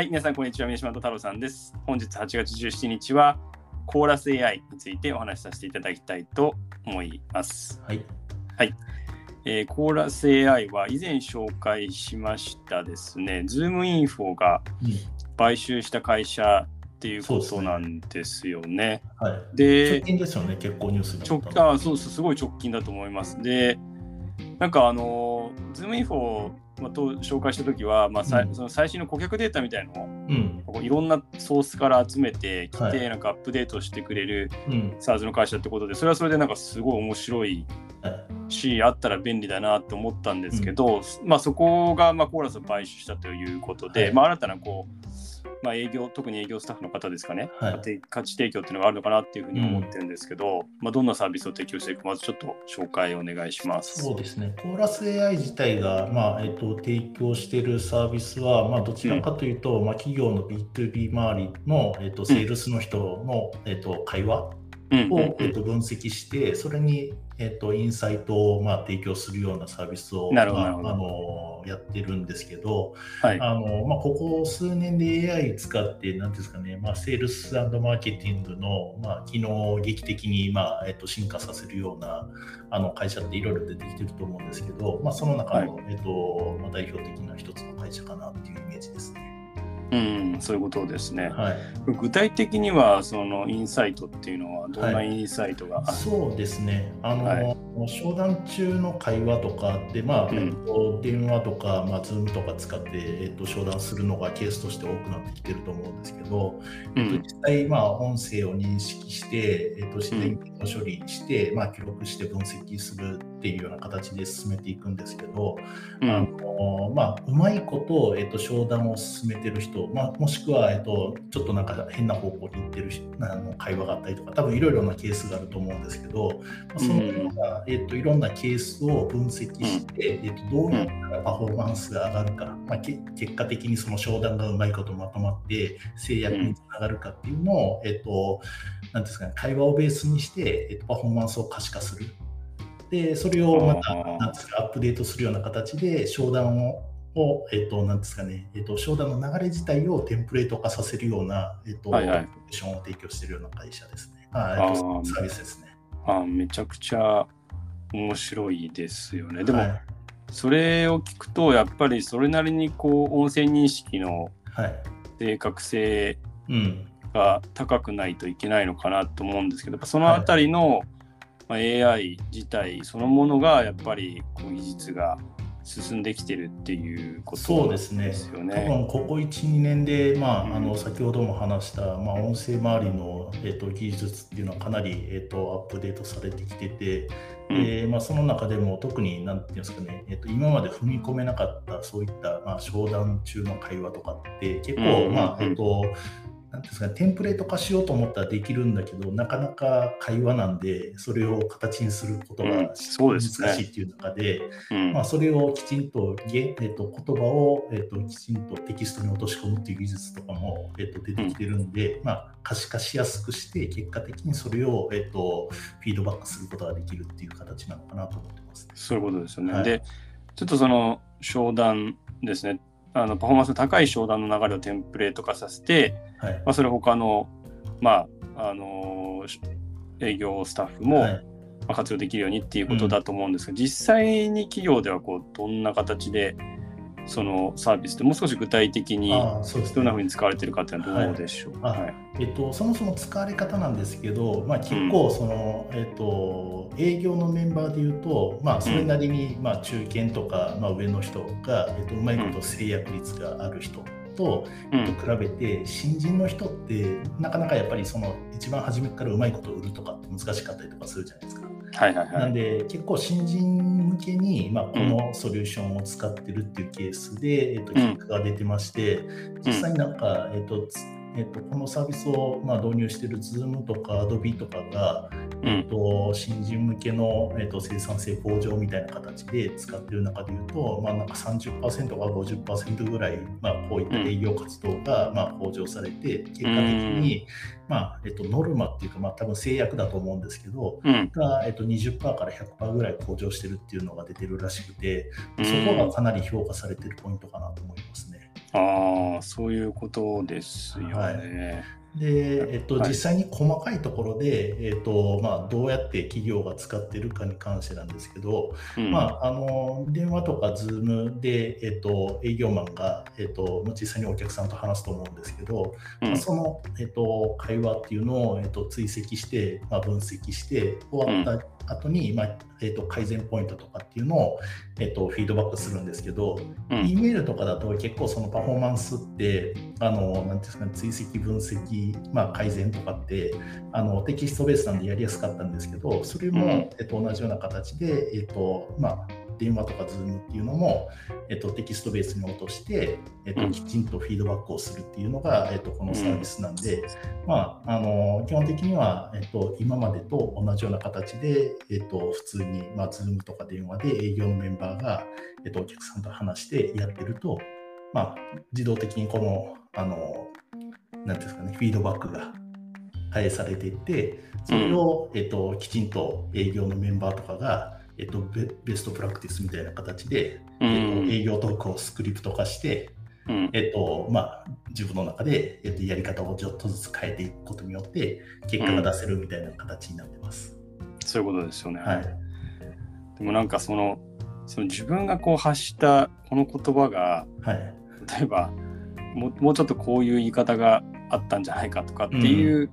はい、皆さん、こんにちは。宮島太郎さんです。本日8月17日は、 Chorus.ai についてお話しさせていただきたいと思います。はい。えーコーラス AI は以前紹介しましたですね、 ZoomInfo がうん。買収した会社っていうことそうですねなんですよね。はい。直で、近ですよね、結構ニュースにあそうそう、すごい直近だと思います。で、なんかあの、 ZoomInfo と紹介したときは、まあさその最新の顧客データみたいのをうん。こういろんなソースから集めてきて、はいなんかアップデートしてくれるうん。 SaaS の会社ってことで、それはそれでなんかすごい面白い。し、あったら便利だなと思ったんですけど、まあそこがまあコーラスを買収したということで、はい。まあ新たなこう、まあ営業、特に営業スタッフの方ですかね、はい。て価値提供っていうのがあるのかなっていうふうに思ってるんですけど、まあどんなサービスを提供していくか、まずちょっと紹介お願いします。そうですね。コーラス AI 自体が、まあえっと提供しているサービスは、まあ、どちらかというと、まあ、企業の B2B 周りの、えっと、セールスの人の、えっと、会話うんうんを、えっと、分析して、それに、えっと、インサイトを、まあ、提供するようなサービスを、まああのやってるんですけど、はい。あのまあ、ここ数年で AI 使って、なんていうんですかね、まあ、セールスマーケティングの、まあ、機能を劇的に、まあえっと、進化させるようなあの会社っていろいろ出てきてると思うんですけど、まあ、その中の、えっとまあ、代表的な一つの会社かなっていうイメージですね。うん、そういうことですね。はい、具体的には、そのインサイトっていうのは、どんなインサイトが、あそうですね、あの、はい。商談中の会話とかで、まあうん。えっと、電話とか、まあ、Zoom とか使って、えっと、商談するのがケースとして多くなってきてると思うんですけど、えっと、うん実際、まあ、音声を認識して、えっと、自然の処理して、まあ、記録して分析するっていうような形で進めていくんですけど、うん。あのまあ、うまいこと、えっと、商談を進めてる人、まあ、もしくは、えっと、ちょっとなんか変な方向に行ってる人あの会話があったりとか、多分いろいろなケースがあると思うんですけど、まあ、そのような、えっと、いろんなケースを分析して、えっと、どうやったらパフォーマンスが上がるか、まあ、け結果的にその商談がうまいことまとまって制約につながるかっていうのを、えっと、なんですかね、会話をベースにして、えっと、パフォーマンスを可視化する。で、それをまた、アップデートするような形で、商談を、をえっと、なんですかね、えっと、商談の流れ自体をテンプレート化させるような、えっと、はいはいションを提供しているような会社ですね。あえっサービスですね。あめちゃくちゃ面白いですよね。でも、はい。それを聞くと、やっぱりそれなりにこう音声認識のはい。正確性うん。が高くないといけないのかなと思うんですけど、そのあたりの、まあ、AI 自体そのものがやっぱりこう技術が進んできてるっていうことそうですね。多ね。分ここ1、2年で、まうんあ、あの先ほども話した、まあ、音声周りの、えっと技術っていうのはかなり、えっとアップデートされてきてて、うんでまあ、その中でも特になんていうんですかね、えっと今まで踏み込めなかったそういった、まあ、商談中の会話とかって結構、うんまあうんえっとていうんですかね、テンプレート化しようと思ったらできるんだけど、なかなか会話なんで、それを形にすることうんが難しいっていう中で、うん。まあ、それをきちんと、げえっと言葉を、えっときちんとテキストに落とし込むっていう技術とかも、えっと出てきてるんで、まあ、可視化しやすくして、結果的にそれを、えっとフィードバックすることができるっていう形なのかなと思ってます。そういうことですよね。はい。で、ちょっとその商談ですね、あのパフォーマンスの高い商談の流れをテンプレート化させて、はい。まあ、それ他の、まあ、あのし営業スタッフも、はいまあ、活用できるようにっていうことだと思うんですが、実際に企業ではこうどんな形でそのサービスってもう少し具体的にどんなふうに使われているかっていうのはどうでしょう？か、はい。はい。えっと、そもそも使われ方なんですけど、まあ、結構その、えっと、営業のメンバーでいうと、まあ、それなりに、まあ、中堅とか、まあ、上の人が、えっと、うまいこと制約率がある人と比べて新人の人ってなかなかやっぱりその一番初めからうまいこと売るとかって難しかったりとかするじゃないですか。はいはいはないんで結構新人向けに、まあ、このソリューションを使ってるっていうケースで、えっと、結果が出てまして、実際になんか、えっとつえっと、このサービスを、まあ、導入している Zoom とか Adobe とかが、うん。えっと、新人向けの、えっと、生産性向上みたいな形で使っている中でいうと、まあ、なんか30%か50%ぐらい、まあ、こういった営業活動が、まあ、向上されて、結果的に、まあえっと、ノルマっていうか、まあ、多分制約だと思うんですけど、うん。が、えっと、20%から100%ぐらい向上してるっていうのが出てるらしくて、うん。そこがかなり評価されてるポイントかなと思いますね。ああ、そういうことですよね。はい。で、えっと、はい。実際に細かいところで、えっとまあ、どうやって企業が使ってるかに関してなんですけど、うん。まあ、あの電話とか Zoom で、えっと、営業マンが、えっと、まあ実際にお客さんと話すと思うんですけど、うん。まあその、えっと、会話っていうのを、えっと、追跡して、まあ、分析して終わった後に、まあえっと、改善ポイントとかっていうのを、えっと、フィードバックするんですけど、うん。E メールとかだと結構そのパフォーマンスってあのなんていうんですかね追跡分析、まあ、改善とかってあのテキストベースなんでやりやすかったんですけどそれも、うん。えっと、同じような形で、えっとまあ、電話とか Zoom っていうのも、えっと、テキストベースに落として、えっとうん。きちんとフィードバックをするっていうのが、えっと、このサービスなんで、まあ、あの基本的には、えっと、今までと同じような形で、えっと、普通に、まあ、Zoom とか電話で営業のメンバーが、えっと、お客さんと話してやってると、まあ、自動的にこの、あの、なんですかね、フィードバックが返されていって、それを、えっと、きちんと営業のメンバーとかが、えっと、ベベストプラクティスみたいな形で、うえっと、ん営業トークをスクリプト化して、うんえっとまあ、自分の中で、えっと、やり方をちょっとずつ変えていくことによって結果が出せるみたいな形になってます。そういうことですよね。はい、でもなんかそのその自分がこう発したこの言葉がはい、例えばもうもうちょっとこういう言い方があったんじゃないかとかっていう、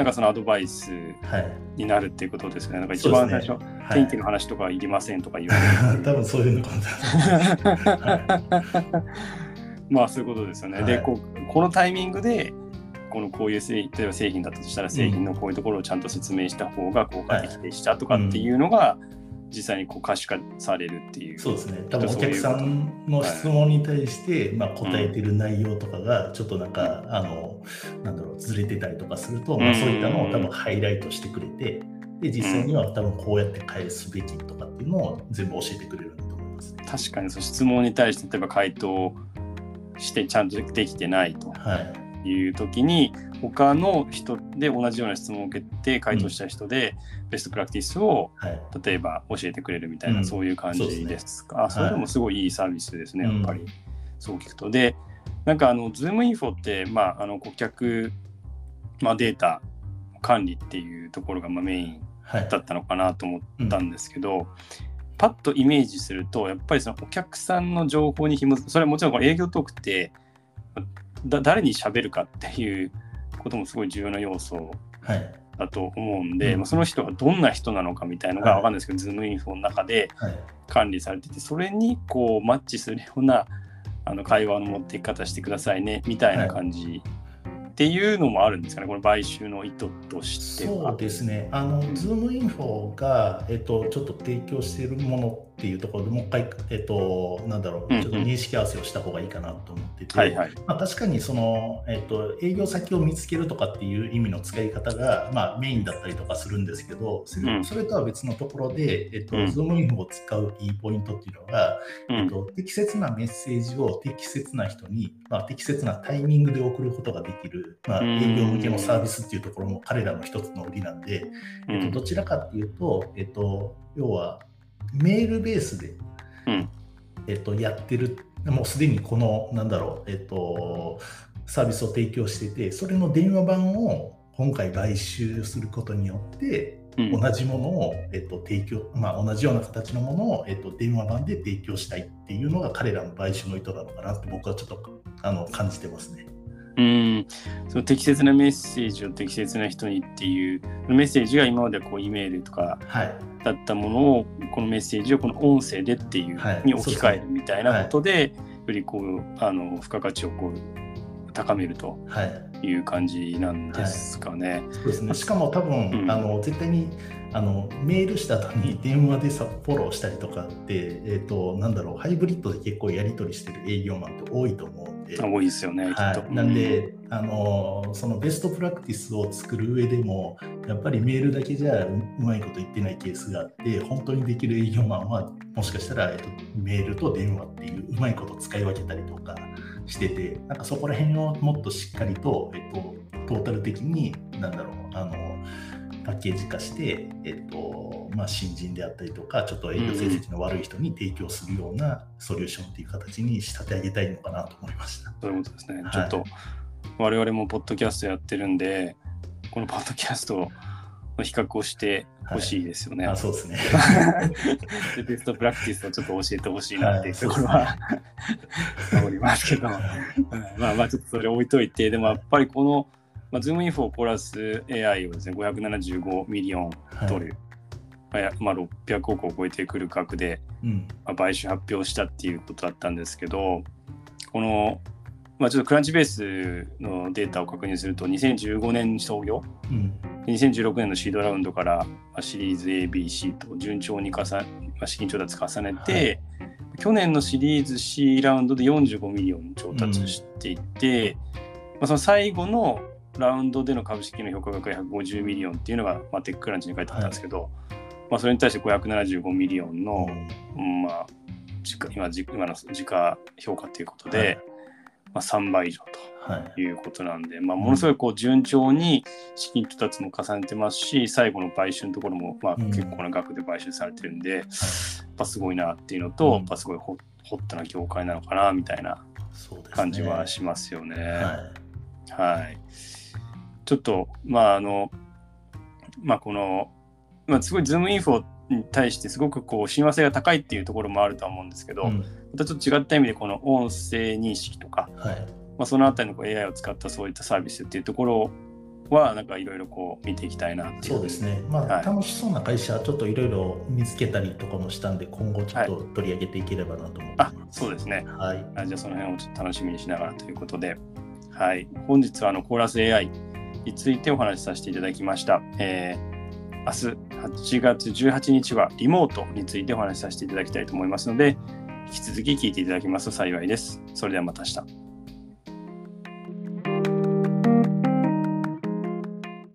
なんかそのアドバイスはい、になるっていうことですよね。なんか一番最初、そうですね天気の話とかはいりませんとか言われる。多分そういうのかな。まあそういうことですよね。はいでこうこのタイミングでこのこういう製品例えば製品だったとしたら製品のこういうところをちゃんと説明した方が効果的でしたとかっていうのが実際にこう可視化されるっていう。そうですね。多分お客さんの質問に対して、まあ、答えてる内容とかがちょっとなんか、あのなんだろうずれてたりとかすると、まあ、そういったのを多分ハイライトしてくれて、で実際には多分こうやって返すべきとかっていうのを全部教えてくれるんだと思います。確かにその質問に対して例えば回答してちゃんとできてないとはい。いう時に他の人で同じような質問を受けて回答した人で、ベストプラクティスをはい。例えば教えてくれるみたいな、うんそういう感じですか？あそれでもすごいいいサービスですね、はいやっぱり。そう聞くと。で、なんかあの、 ZoomInfo って、まあ、あの顧客、まあ、データ管理っていうところがまあメインはい。だったのかなと思ったんですけど、パッとイメージすると、やっぱりそのお客さんの情報に紐づく、それはもちろんこの営業トークって、だ誰に喋るかっていうこともすごい重要な要素はい。だと思うんで、うんまあその人がどんな人なのかみたいなのがはい分かんないですけど、 ZoomInfo の中ではい。管理されてて、それにこうマッチするようなあの会話の持っていき方してくださいねみたいな感じっていうのもあるんですかね、この買収の意図としてはそう。ですね、あの、 ZoomInfo が、えっと、ちょっと提供しているものっていうところでもう一回、えっと、なんだろう、ちょっと認識合わせをした方がいいかなと思ってて、はいはい。まあ、確かにその、えっと、営業先を見つけるとかっていう意味の使い方が、まあ、メインだったりとかするんですけど、それ,、うん。それとは別のところで、えっとうん。 ZoomInfo を使ういいポイントっていうのが、うん。えっと、適切なメッセージを適切な人に、まあ、適切なタイミングで送ることができる、まあ、うん。営業向けのサービスっていうところも彼らの一つの売りなんで、うえっと、どん。ちらかっていうと、えっと、要はメールベースで、うん。えっと、やってる、もうすでにこの、なんだろう、えっと、サービスを提供してて、それの電話番を今回買収することによって、うん。同じものを、えっと、提供、まあ、同じような形のものを、えっと、電話番で提供したいっていうのが彼らの買収の意図なのかなって僕はちょっとあの感じてますね。うん、その適切なメッセージを適切な人にっていうメッセージが今までこう E メールとかはい。だったものをこのメッセージをこの音声でっていうはいに置き換えるみたいなことで、よりこうあの付加価値をこう高めるとはい。いう感じなんですかね。そうですね。しかも多分、うんあの絶対にあのメールした後に電話でさフォローしたりとかって、えっ、となんだろうハイブリッドで結構やり取りしてる営業マンって多いと思うんで。あ多いですよね。はい、なんで、あのそのベストプラクティスを作る上でもやっぱりメールだけじゃううまいこと言ってないケースがあって本当にできる営業マンはもしかしたら、えっと、メールと電話っていううまいこと使い分けたりとかしててなんかそこら辺をもっとしっかりと、えっと、トータル的になんだろうあのパッケージ化して、えっとまあ、新人であったりとか、ちょっと営業成績の悪い人に提供するようなソリューションっていう形に仕立て上げたいのかなと思いました。そういうことですね。はいちょっと我々もポッドキャストやってるんで、このポッドキャストの比較をしてほしいですよね。あそうですね。でベストプラクティスをちょっと教えてほしいなっていうはいところは、おりますけど、うんまあまあちょっとそれ置いといて、でもやっぱりこの、まあ、 ZoomInfo プラス AI をですね、575 million ドル、まあやまあ、600億を超えてくる額で、うん。まあ、買収発表したっていうことだったんですけど、この、まあ、ちょっと Crunchbase のデータを確認すると、2015年創業、うん2016年のシードラウンドからまあシリーズ ABC と順調に重ね、まあ、資金調達重ねて、去年のシリーズ C ラウンドで45 million 調達していて、まあ、その最後のラウンドでの株式の評価額が150 million っていうのが、まあ、 TechCrunch に書いてあったんですけど、まあ、それに対して575 million の、うん。まあ、時価今時今の時価評価ということで、はい。まあ、3倍以上はいということなんで、まあ、ものすごいこう順調に資金調達も重ねてますし、最後の買収のところもまあうん。結構な額で買収されてるんで、やっぱすごいなっていうのと、うん。やっぱすごいホホットな業界なのかなみたいな感じはしますよね。はい。はい。ちょっと、まあ、あの、まあ、この、まあ、すごい ZoomInfo に対してすごくこう親和性が高いっていうところもあるとは思うんですけど、うん。またちょっと違った意味でこの音声認識とか、はい。まあ、そのあたりのこう AI を使ったそういったサービスっていうところはなんかいろいろこう見ていきたいなっていう。そうですね、まあはい。楽しそうな会社、ちょっといろいろ見つけたりとかもしたんで、今後ちょっと取り上げていければなと思ってあます。そうですね。はい、あじゃあその辺をちょっと楽しみにしながらということで、はい、本日はあのコーラス AI についてお話しさせていただきました。えー明日8月18日はリモートについてお話しさせていただきたいと思いますので、引き続き聞いていただきますと幸いです。それではまた明日。